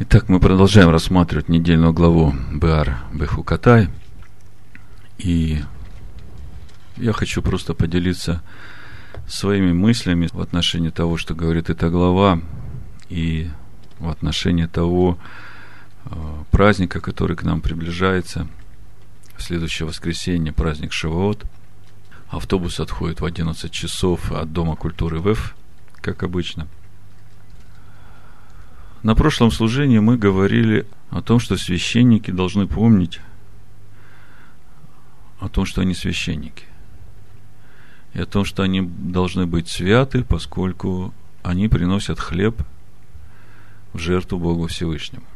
Итак, мы продолжаем рассматривать недельную главу Беар Бехукатай. И я хочу просто поделиться своими мыслями в отношении того, что говорит эта глава, и в отношении того э, праздника, который к нам приближается. В следующее воскресенье праздник Шавуот. Автобус отходит в 11 часов от Дома культуры ВЭФ, как обычно – на прошлом служении мы говорили о том, что священники должны помнить о том, что они священники. И о том, что они должны быть святы, поскольку они приносят хлеб в жертву Богу Всевышнему.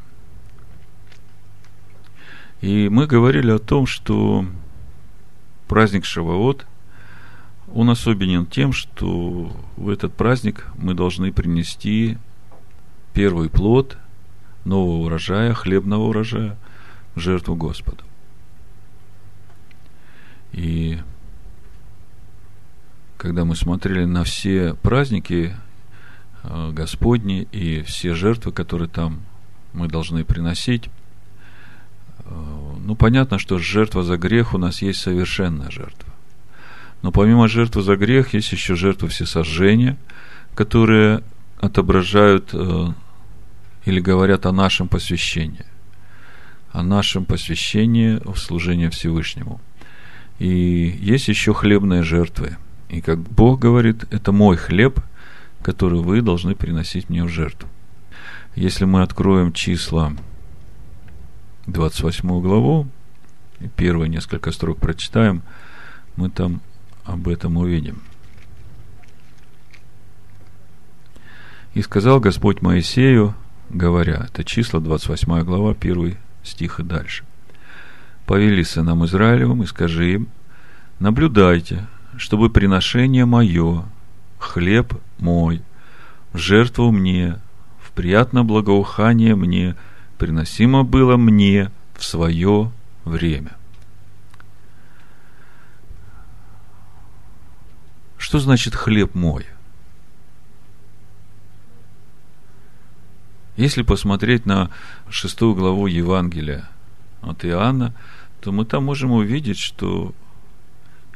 И мы говорили о том, что праздник Шаваот, он особенен тем, что в этот праздник мы должны принести первый плод нового урожая, хлебного урожая, в жертву Господу. И когда мы смотрели на все праздники э, Господни и все жертвы, которые там мы должны приносить, э, ну, понятно, что жертва за грех у нас есть совершенная жертва. Но помимо жертвы за грех есть еще жертва всесожжения, которые отображают э, или говорят о нашем посвящении. О нашем посвящении в служение Всевышнему. И есть еще хлебные жертвы. И как Бог говорит, это мой хлеб, который вы должны приносить мне в жертву. Если мы откроем числа 28 главу, и первые несколько строк прочитаем, мы там об этом увидим. И сказал Господь Моисею, говоря, это числа 28 глава, 1 стих и дальше. Повели сынам Израилевым и скажи им, наблюдайте, чтобы приношение мое, хлеб мой, в жертву мне, в приятное благоухание мне, приносимо было мне в свое время. Что значит хлеб мой? Если посмотреть на шестую главу Евангелия от Иоанна, то мы там можем увидеть, что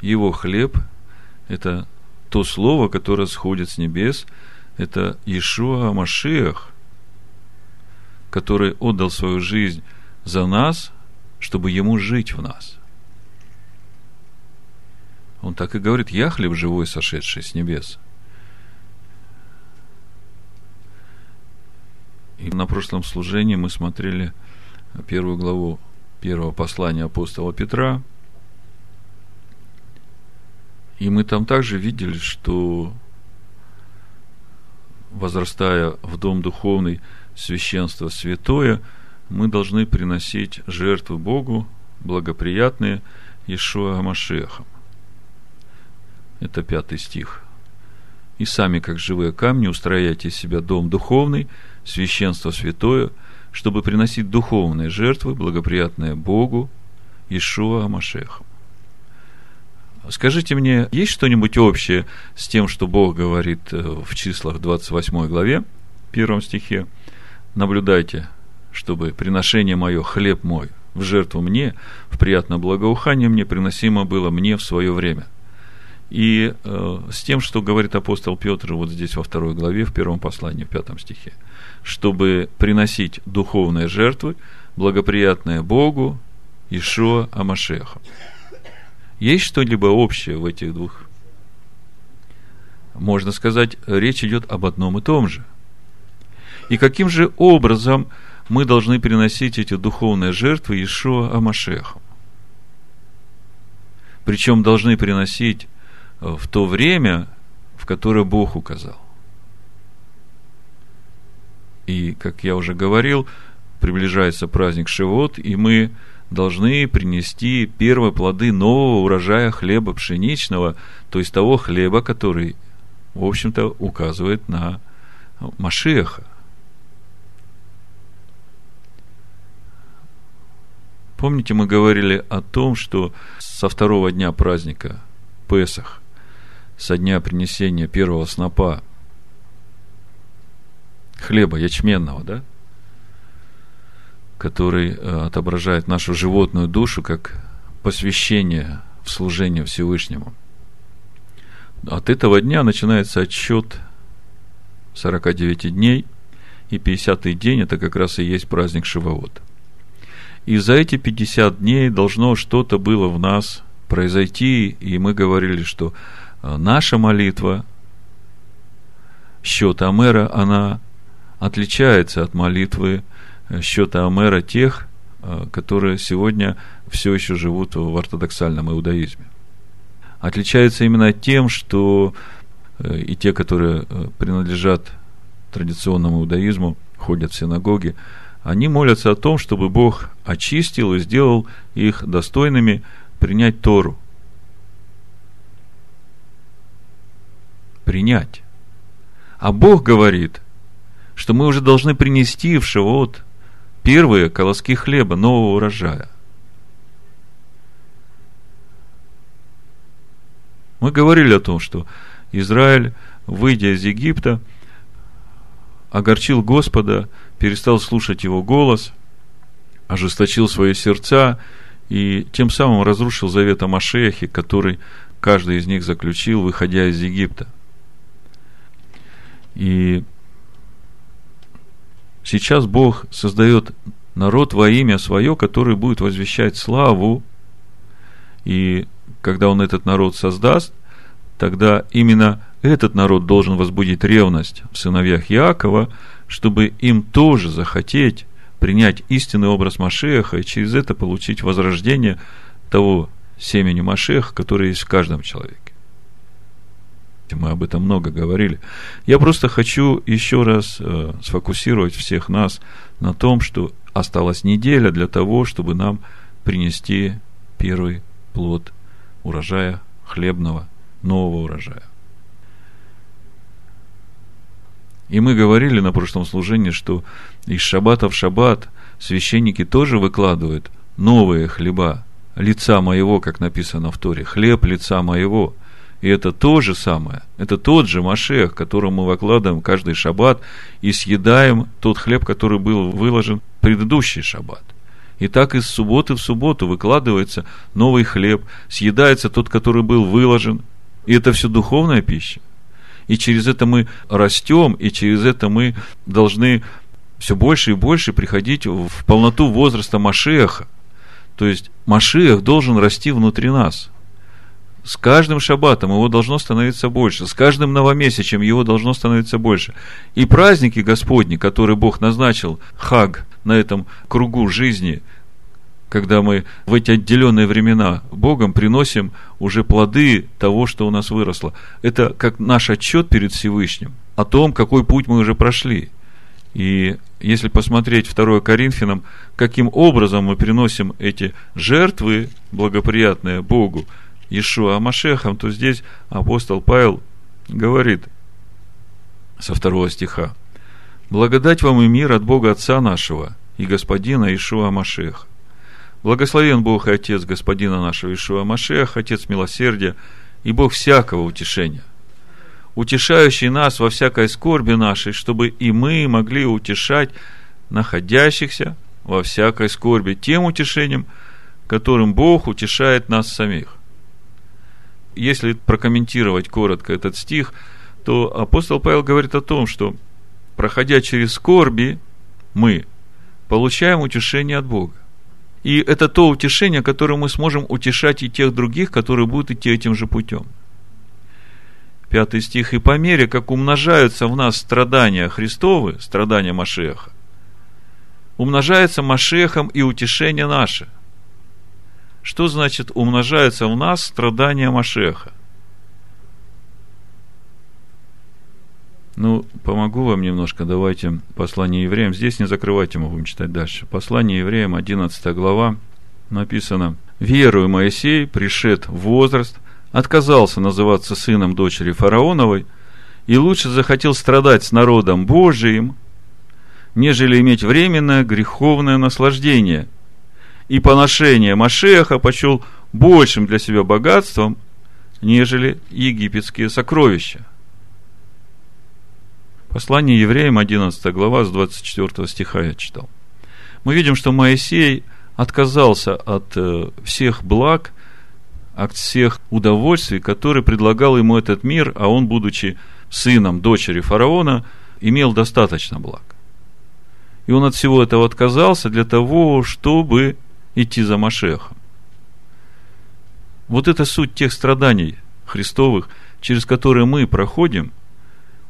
его хлеб – это то слово, которое сходит с небес, это Иешуа Машиах, который отдал свою жизнь за нас, чтобы ему жить в нас. Он так и говорит, я хлеб живой, сошедший с небес – И на прошлом служении мы смотрели первую главу первого послания апостола Петра. И мы там также видели, что возрастая в дом духовный священство святое, мы должны приносить жертвы Богу, благоприятные Ишуа Машехам. Это пятый стих. И сами, как живые камни, устрояйте себя дом духовный – священство святое, чтобы приносить духовные жертвы, благоприятные Богу, Ишуа Амашехом. Скажите мне, есть что-нибудь общее с тем, что Бог говорит э, в числах 28 главе, первом стихе? Наблюдайте, чтобы приношение мое, хлеб мой, в жертву мне, в приятное благоухание мне приносимо было мне в свое время. И э, с тем, что говорит апостол Петр вот здесь во второй главе, в первом послании, в пятом стихе – чтобы приносить духовные жертвы, благоприятные Богу, Ишуа Амашеха. Есть что-либо общее в этих двух? Можно сказать, речь идет об одном и том же. И каким же образом мы должны приносить эти духовные жертвы Ишуа Амашеху? Причем должны приносить в то время, в которое Бог указал. И, как я уже говорил, приближается праздник Шивот, и мы должны принести первые плоды нового урожая хлеба пшеничного, то есть того хлеба, который, в общем-то, указывает на Машеха. Помните, мы говорили о том, что со второго дня праздника Песах, со дня принесения первого снопа хлеба ячменного, да? который э, отображает нашу животную душу как посвящение в служение Всевышнему. От этого дня начинается отсчет 49 дней, и 50-й день это как раз и есть праздник Шивоот. И за эти 50 дней должно что-то было в нас произойти, и мы говорили, что э, наша молитва, счет Амера, она отличается от молитвы э, счета Амера тех, э, которые сегодня все еще живут в ортодоксальном иудаизме. Отличается именно тем, что и те, которые принадлежат традиционному иудаизму, ходят в синагоги, они молятся о том, чтобы Бог очистил и сделал их достойными принять Тору. Принять. А Бог говорит, что мы уже должны принести в Шавот первые колоски хлеба, нового урожая. Мы говорили о том, что Израиль, выйдя из Египта, огорчил Господа, перестал слушать его голос, ожесточил свои сердца и тем самым разрушил завет о Машехе, который каждый из них заключил, выходя из Египта. И сейчас Бог создает народ во имя свое, который будет возвещать славу. И когда Он этот народ создаст, тогда именно этот народ должен возбудить ревность в сыновьях Якова, чтобы им тоже захотеть принять истинный образ Машеха и через это получить возрождение того семени Машеха, который есть в каждом человеке. Мы об этом много говорили. Я просто хочу еще раз э, сфокусировать всех нас на том, что осталась неделя для того, чтобы нам принести первый плод урожая хлебного, нового урожая. И мы говорили на прошлом служении, что из шаббата в шаббат священники тоже выкладывают новые хлеба, лица моего, как написано в Торе, хлеб лица моего. И это то же самое, это тот же Машех, которому мы выкладываем каждый шаббат и съедаем тот хлеб, который был выложен в предыдущий шаббат. И так из субботы в субботу выкладывается новый хлеб, съедается тот, который был выложен. И это все духовная пища и через это мы растем, и через это мы должны все больше и больше приходить в полноту возраста Машеха. То есть Машех должен расти внутри нас. С каждым шаббатом его должно становиться больше, с каждым новомесячем его должно становиться больше. И праздники Господни, которые Бог назначил, хаг, на этом кругу жизни – когда мы в эти отделенные времена Богом приносим уже плоды того, что у нас выросло. Это как наш отчет перед Всевышним о том, какой путь мы уже прошли. И если посмотреть 2 Коринфянам, каким образом мы приносим эти жертвы, благоприятные Богу, Ишуа Машехам, то здесь апостол Павел говорит со второго стиха. «Благодать вам и мир от Бога Отца нашего и Господина Ишуа Машеха, Благословен Бог и Отец Господина нашего Ишуа Машех, Отец милосердия и Бог всякого утешения, утешающий нас во всякой скорби нашей, чтобы и мы могли утешать находящихся во всякой скорби тем утешением, которым Бог утешает нас самих. Если прокомментировать коротко этот стих, то апостол Павел говорит о том, что проходя через скорби, мы получаем утешение от Бога. И это то утешение, которое мы сможем утешать и тех других, которые будут идти этим же путем. Пятый стих. «И по мере, как умножаются в нас страдания Христовы, страдания Машеха, умножается Машехом и утешение наше». Что значит умножается в нас страдания Машеха? Ну, помогу вам немножко, давайте послание евреям. Здесь не закрывайте, мы будем читать дальше. Послание евреям, 11 глава, написано, «Верую Моисей, пришед в возраст, отказался называться сыном дочери фараоновой и лучше захотел страдать с народом Божиим, нежели иметь временное греховное наслаждение, и поношение Машеха почел большим для себя богатством, нежели египетские сокровища. Послание евреям, 11 глава, с 24 стиха я читал. мы видим, что Моисей отказался от э, всех благ, от всех удовольствий, которые предлагал ему этот мир, а он, будучи сыном дочери фараона, имел достаточно благ. И он от всего этого отказался для того, чтобы идти за Машехом. Вот это суть тех страданий Христовых, через которые мы проходим,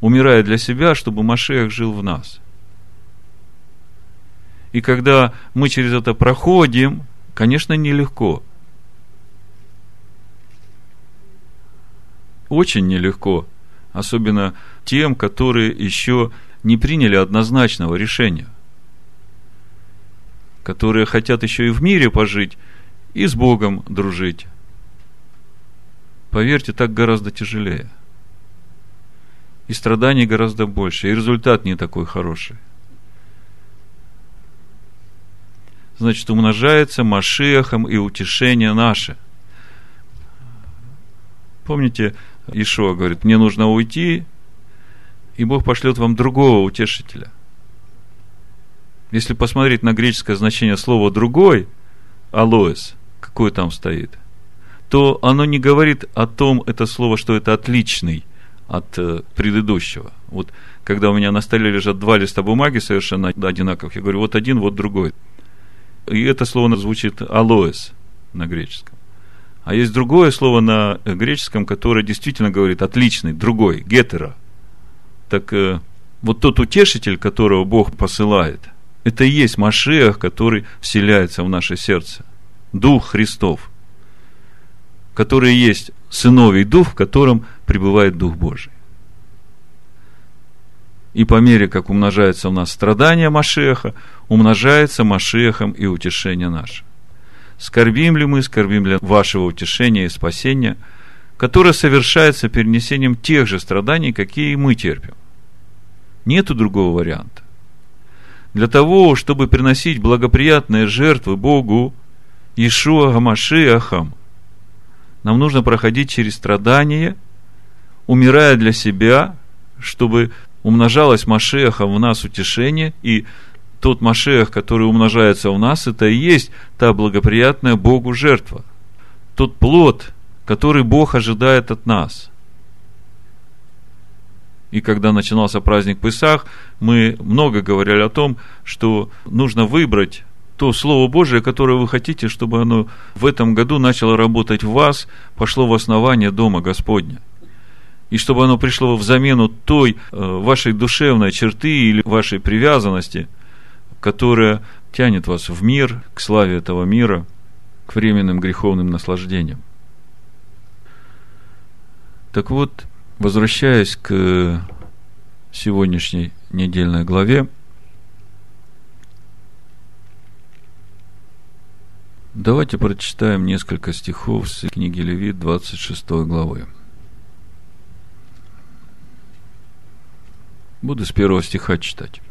умирая для себя, чтобы Машех жил в нас. И когда мы через это проходим, конечно, нелегко. Очень нелегко. Особенно тем, которые еще не приняли однозначного решения. Которые хотят еще и в мире пожить, и с Богом дружить. Поверьте, так гораздо тяжелее. И страданий гораздо больше, и результат не такой хороший. Значит, умножается Машехом и утешение наше. Помните, Ишуа говорит, мне нужно уйти, и Бог пошлет вам другого утешителя. Если посмотреть на греческое значение слова «другой», алоэс, какое там стоит, то оно не говорит о том, это слово, что это отличный от э, предыдущего. Вот когда у меня на столе лежат два листа бумаги совершенно одинаковых, я говорю, вот один, вот другой. И это слово звучит алоэс на греческом. А есть другое слово на греческом, которое действительно говорит отличный, другой, гетера. Так э, вот тот утешитель, которого Бог посылает, это и есть Машех, который вселяется в наше сердце. Дух Христов – который есть сыновий дух, в котором пребывает Дух Божий. И по мере, как умножается у нас страдание Машеха, умножается Машехом и утешение наше. Скорбим ли мы, скорбим ли вашего утешения и спасения, которое совершается перенесением тех же страданий, какие мы терпим. Нету другого варианта. Для того, чтобы приносить благоприятные жертвы Богу, Ишуа Гамашиахам – нам нужно проходить через страдания, умирая для себя, чтобы умножалось Машеха в нас утешение, и тот Машех, который умножается в нас, это и есть та благоприятная Богу жертва. Тот плод, который Бог ожидает от нас. И когда начинался праздник Песах, мы много говорили о том, что нужно выбрать то Слово Божие, которое вы хотите, чтобы оно в этом году начало работать в вас, пошло в основание Дома Господня. И чтобы оно пришло в замену той э, вашей душевной черты или вашей привязанности, которая тянет вас в мир, к славе этого мира, к временным греховным наслаждениям. Так вот, возвращаясь к сегодняшней недельной главе, Давайте прочитаем несколько стихов с книги Левит 26 главы. Буду с первого стиха читать.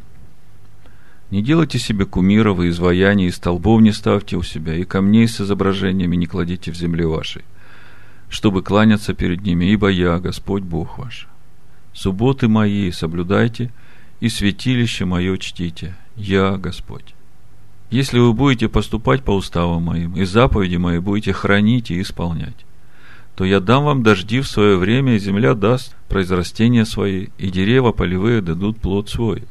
Не делайте себе кумиров и изваяний, и столбов не ставьте у себя, и камней с изображениями не кладите в земле вашей, чтобы кланяться перед ними, ибо я, Господь Бог ваш. Субботы мои соблюдайте, и святилище мое чтите, я, Господь. Если вы будете поступать по уставам моим, и заповеди мои будете хранить и исполнять, то я дам вам дожди в свое время, и земля даст произрастения свои, и деревья полевые дадут плод свой.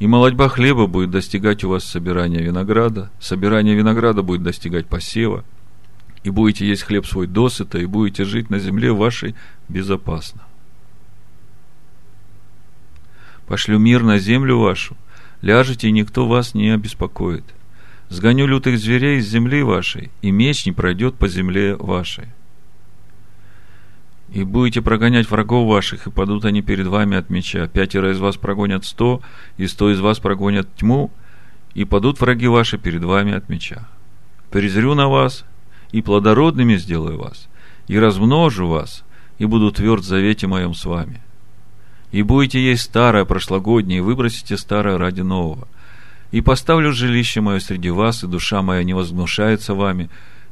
И молодьба хлеба будет достигать у вас собирания винограда, собирание винограда будет достигать посева, и будете есть хлеб свой досыта, и будете жить на земле вашей безопасно. Пошлю мир на землю вашу, ляжете, и никто вас не обеспокоит. Сгоню лютых зверей из земли вашей, и меч не пройдет по земле вашей. И будете прогонять врагов ваших, и падут они перед вами от меча. Пятеро из вас прогонят сто, и сто из вас прогонят тьму, и падут враги ваши перед вами от меча. Презрю на вас, и плодородными сделаю вас, и размножу вас, и буду тверд в завете моем с вами и будете есть старое прошлогоднее, и выбросите старое ради нового. И поставлю жилище мое среди вас, и душа моя не возгнушается вами,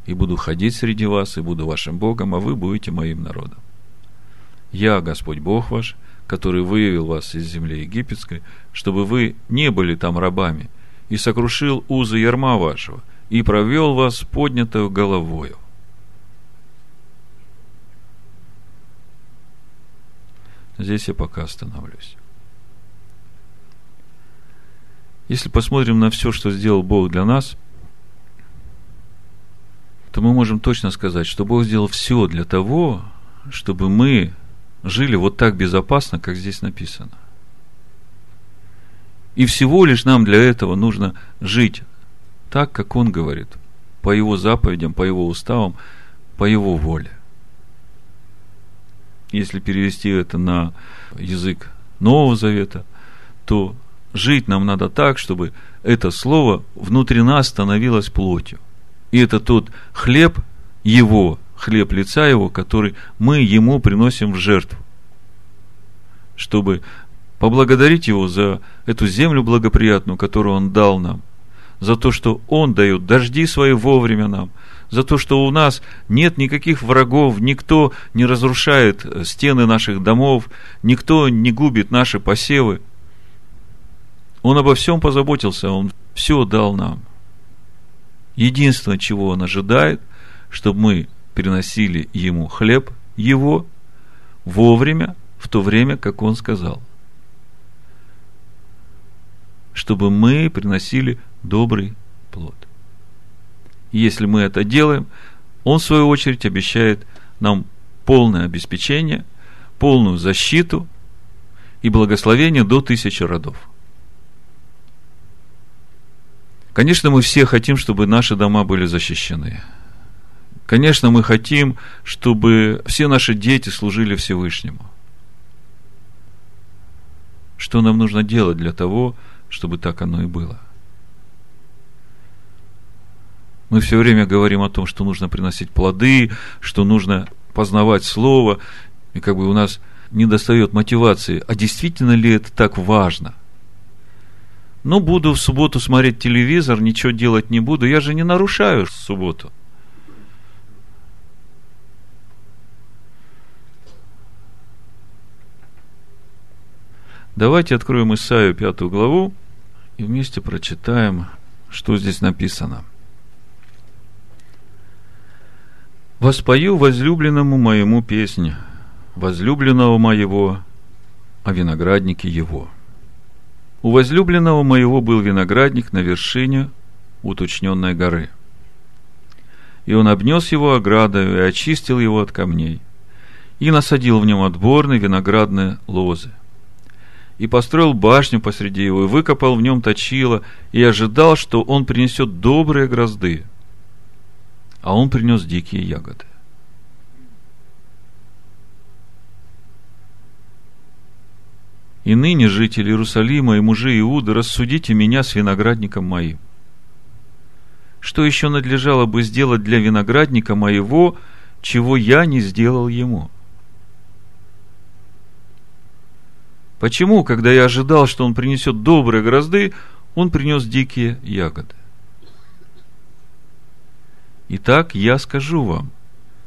и буду ходить среди вас, и буду вашим Богом, а вы будете моим народом. Я, Господь Бог ваш, который выявил вас из земли египетской, чтобы вы не были там рабами, и сокрушил узы ярма вашего, и провел вас поднятую головою. Здесь я пока остановлюсь. Если посмотрим на все, что сделал Бог для нас, то мы можем точно сказать, что Бог сделал все для того, чтобы мы жили вот так безопасно, как здесь написано. И всего лишь нам для этого нужно жить так, как Он говорит, по Его заповедям, по Его уставам, по Его воле. Если перевести это на язык Нового Завета, то жить нам надо так, чтобы это слово внутри нас становилось плотью. И это тот хлеб Его, хлеб лица Его, который мы Ему приносим в жертву. Чтобы поблагодарить Его за эту землю благоприятную, которую Он дал нам, за то, что Он дает дожди свои вовремя нам, за то, что у нас нет никаких врагов, никто не разрушает стены наших домов, никто не губит наши посевы. Он обо всем позаботился, Он все дал нам. Единственное, чего Он ожидает, чтобы мы приносили Ему хлеб Его вовремя, в то время, как Он сказал – чтобы мы приносили добрый плод. И если мы это делаем, Он, в свою очередь, обещает нам полное обеспечение, полную защиту и благословение до тысячи родов. Конечно, мы все хотим, чтобы наши дома были защищены. Конечно, мы хотим, чтобы все наши дети служили Всевышнему. Что нам нужно делать для того, чтобы так оно и было. Мы все время говорим о том, что нужно приносить плоды, что нужно познавать Слово, и как бы у нас не достает мотивации. А действительно ли это так важно? Ну, буду в субботу смотреть телевизор, ничего делать не буду. Я же не нарушаю субботу. Давайте откроем Исаию пятую главу и вместе прочитаем, что здесь написано. «Воспою возлюбленному моему песнь, возлюбленного моего, о винограднике его. У возлюбленного моего был виноградник на вершине уточненной горы. И он обнес его оградою и очистил его от камней, и насадил в нем отборные виноградные лозы – и построил башню посреди его, и выкопал в нем точило, и ожидал, что он принесет добрые грозды. А он принес дикие ягоды. И ныне, жители Иерусалима и мужи Иуды, рассудите меня с виноградником моим. Что еще надлежало бы сделать для виноградника моего, чего я не сделал ему? Почему, когда я ожидал, что он принесет добрые грозды, он принес дикие ягоды? Итак, я скажу вам,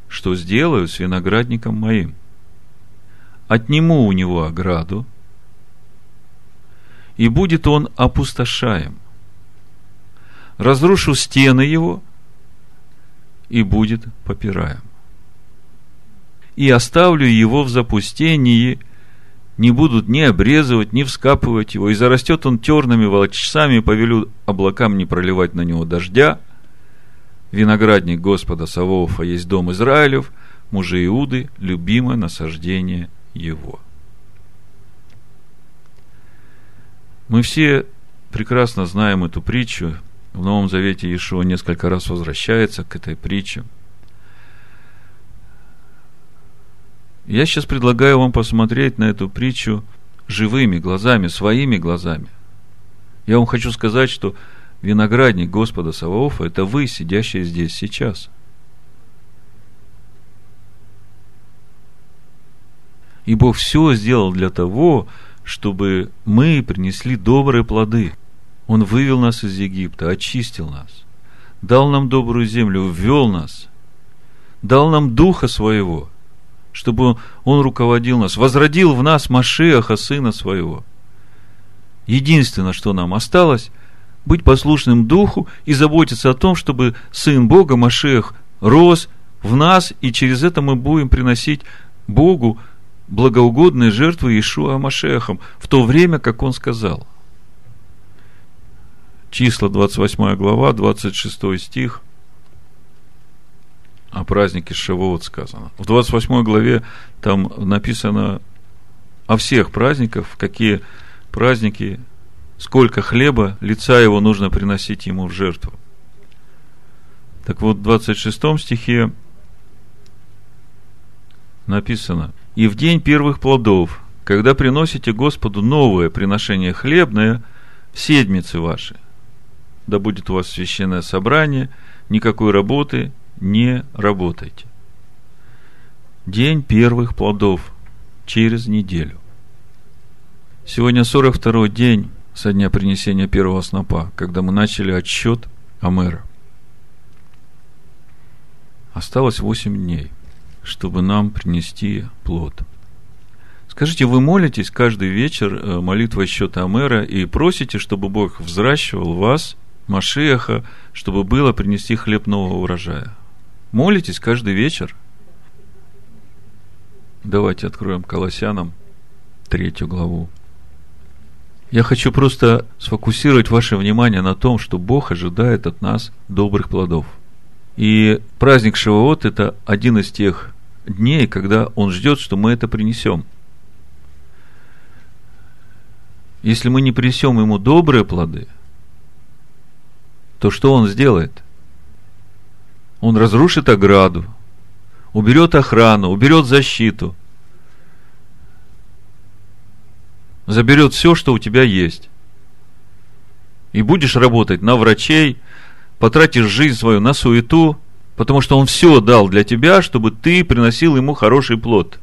что сделаю с виноградником моим. Отниму у него ограду, и будет он опустошаем. Разрушу стены его, и будет попираем. И оставлю его в запустении – не будут ни обрезывать, ни вскапывать его, и зарастет он терными волчцами, повелю облакам не проливать на него дождя. Виноградник Господа Савоофа есть дом Израилев, мужи Иуды, любимое насаждение его. Мы все прекрасно знаем эту притчу. В Новом Завете Иешуа несколько раз возвращается к этой притче – Я сейчас предлагаю вам посмотреть на эту притчу живыми глазами, своими глазами. Я вам хочу сказать, что виноградник Господа Саваофа – это вы, сидящие здесь сейчас. И Бог все сделал для того, чтобы мы принесли добрые плоды. Он вывел нас из Египта, очистил нас, дал нам добрую землю, ввел нас, дал нам Духа Своего – чтобы Он руководил нас, возродил в нас Машеха, Сына Своего. Единственное, что нам осталось, быть послушным Духу и заботиться о том, чтобы Сын Бога, Машех, рос в нас, и через это мы будем приносить Богу благоугодные жертвы Ишуа Машехом в то время, как Он сказал. Числа 28 глава, 26 стих о празднике Шавуот сказано. В 28 главе там написано о всех праздниках, какие праздники, сколько хлеба, лица его нужно приносить ему в жертву. Так вот, в 26 стихе написано, «И в день первых плодов, когда приносите Господу новое приношение хлебное, в седмицы ваши, да будет у вас священное собрание, никакой работы не работайте. День первых плодов через неделю. Сегодня 42-й день со дня принесения первого снопа, когда мы начали отсчет Амера. Осталось 8 дней, чтобы нам принести плод. Скажите, вы молитесь каждый вечер э, молитвой счета Амера и просите, чтобы Бог взращивал вас, Машеха, чтобы было принести хлеб нового урожая? Молитесь каждый вечер? Давайте откроем Колоссянам третью главу. Я хочу просто сфокусировать ваше внимание на том, что Бог ожидает от нас добрых плодов. И праздник Шавуот – это один из тех дней, когда Он ждет, что мы это принесем. Если мы не принесем Ему добрые плоды, то что Он сделает? Он разрушит ограду, уберет охрану, уберет защиту, заберет все, что у тебя есть. И будешь работать на врачей, потратишь жизнь свою на суету, потому что он все дал для тебя, чтобы ты приносил ему хороший плод.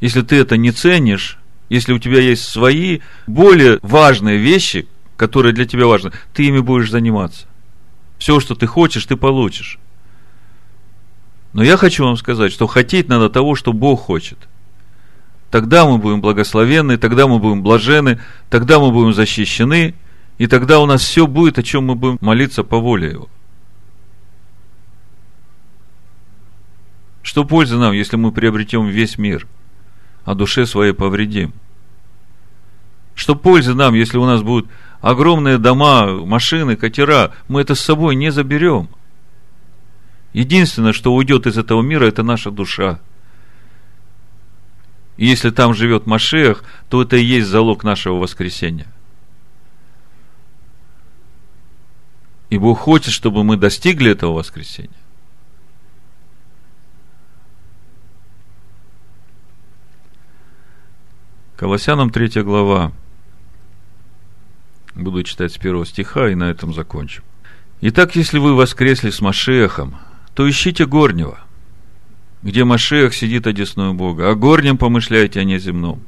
Если ты это не ценишь, если у тебя есть свои более важные вещи, которые для тебя важны, ты ими будешь заниматься. Все, что ты хочешь, ты получишь. Но я хочу вам сказать, что хотеть надо того, что Бог хочет. Тогда мы будем благословенны, тогда мы будем блажены, тогда мы будем защищены, и тогда у нас все будет, о чем мы будем молиться по воле Его. Что пользы нам, если мы приобретем весь мир, а душе своей повредим? Что пользы нам, если у нас будут огромные дома, машины, катера, мы это с собой не заберем. Единственное, что уйдет из этого мира, это наша душа. И если там живет Машех, то это и есть залог нашего воскресения. И Бог хочет, чтобы мы достигли этого воскресения. Колоссянам 3 глава, Буду читать с первого стиха и на этом закончим. Итак, если вы воскресли с Машехом, то ищите горнего, где Машех сидит одесную Бога, а горнем помышляйте о неземном.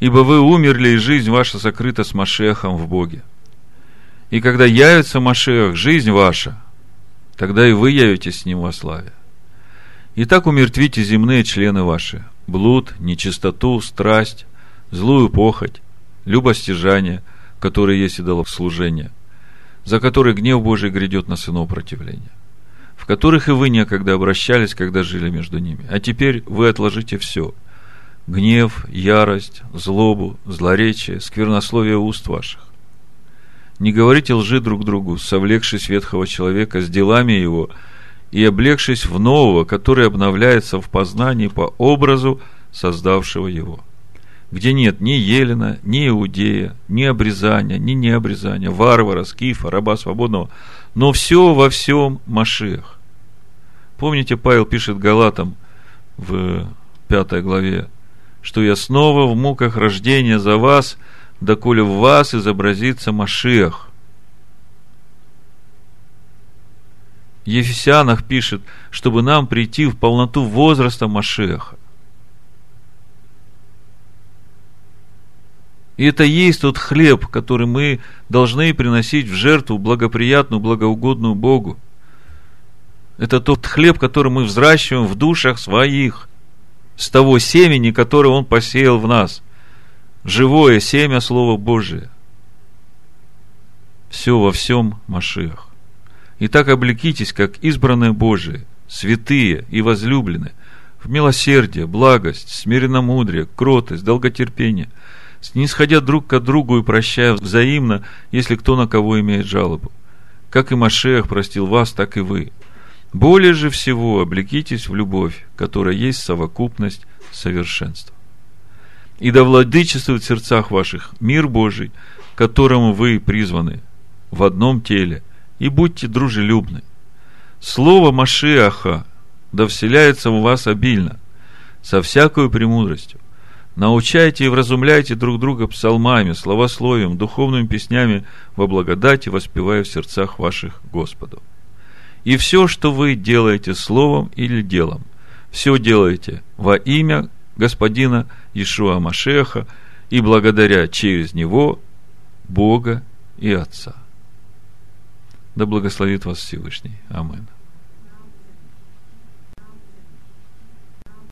Ибо вы умерли, и жизнь ваша сокрыта с Машехом в Боге. И когда явится Машех, жизнь ваша, тогда и вы явитесь с ним во славе. Итак, умертвите земные члены ваши, блуд, нечистоту, страсть, злую похоть, любостяжание – которые есть идолослужение, за которые гнев Божий грядет на сынов противления, в которых и вы некогда обращались, когда жили между ними. А теперь вы отложите все – гнев, ярость, злобу, злоречие, сквернословие уст ваших. Не говорите лжи друг другу, совлекшись ветхого человека с делами его и облегшись в нового, который обновляется в познании по образу создавшего его – где нет ни Елена, ни Иудея, ни обрезания, ни необрезания, варвара, скифа, раба свободного, но все во всем Машех. Помните, Павел пишет Галатам в пятой главе, что я снова в муках рождения за вас, доколе в вас изобразится Машех. Ефесянах пишет, чтобы нам прийти в полноту возраста Машеха. И это есть тот хлеб, который мы должны приносить в жертву благоприятную, благоугодную Богу. Это тот хлеб, который мы взращиваем в душах своих, с того семени, которое Он посеял в нас. Живое семя Слова Божие. все во всем Машиах. Итак, облекитесь, как избранные Божии, святые и возлюбленные, в милосердие, благость, смиренномудрие, кротость, долготерпение, снисходя друг к другу и прощая взаимно, если кто на кого имеет жалобу. Как и Машех простил вас, так и вы. Более же всего облекитесь в любовь, которая есть совокупность совершенства. И да владычествует в сердцах ваших мир Божий, которому вы призваны в одном теле, и будьте дружелюбны. Слово Машиаха да вселяется в вас обильно, со всякой премудростью. Научайте и вразумляйте друг друга псалмами, словословием, духовными песнями во благодати, воспевая в сердцах ваших Господу. И все, что вы делаете словом или делом, все делаете во имя Господина Ишуа Машеха и благодаря через Него Бога и Отца. Да благословит вас Всевышний. Аминь.